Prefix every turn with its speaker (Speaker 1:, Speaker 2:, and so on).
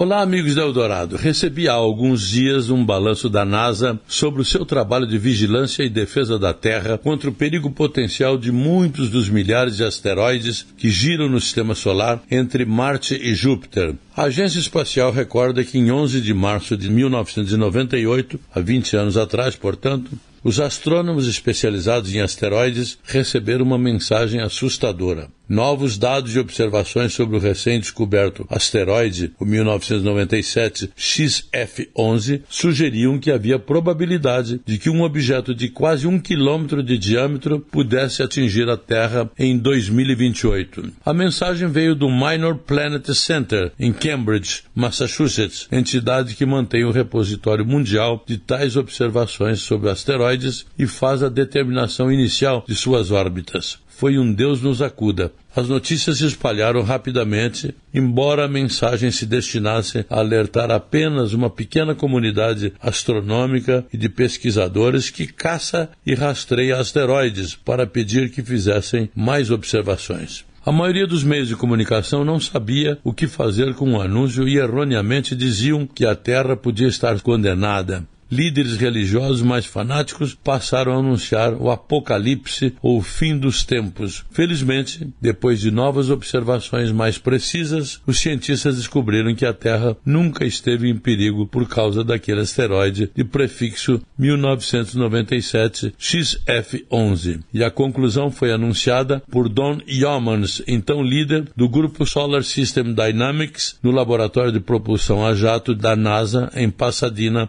Speaker 1: Olá, amigos da Eldorado. Recebi há alguns dias um balanço da NASA sobre o seu trabalho de vigilância e defesa da Terra contra o perigo potencial de muitos dos milhares de asteroides que giram no sistema solar entre Marte e Júpiter. A Agência Espacial recorda que em 11 de março de 1998, há 20 anos atrás, portanto, os astrônomos especializados em asteroides receberam uma mensagem assustadora. Novos dados de observações sobre o recém-descoberto asteroide, o 1997 XF-11, sugeriam que havia probabilidade de que um objeto de quase um quilômetro de diâmetro pudesse atingir a Terra em 2028. A mensagem veio do Minor Planet Center, em Cambridge, Massachusetts, entidade que mantém o repositório mundial de tais observações sobre asteroides e faz a determinação inicial de suas órbitas foi um Deus nos acuda. As notícias se espalharam rapidamente, embora a mensagem se destinasse a alertar apenas uma pequena comunidade astronômica e de pesquisadores que caça e rastreia asteroides para pedir que fizessem mais observações. A maioria dos meios de comunicação não sabia o que fazer com o anúncio e erroneamente diziam que a Terra podia estar condenada líderes religiosos mais fanáticos passaram a anunciar o apocalipse ou o fim dos tempos. Felizmente, depois de novas observações mais precisas, os cientistas descobriram que a Terra nunca esteve em perigo por causa daquele asteroide de prefixo 1997 XF11. E a conclusão foi anunciada por Don Yeomans, então líder do grupo Solar System Dynamics, no laboratório de propulsão a jato da NASA em Pasadena,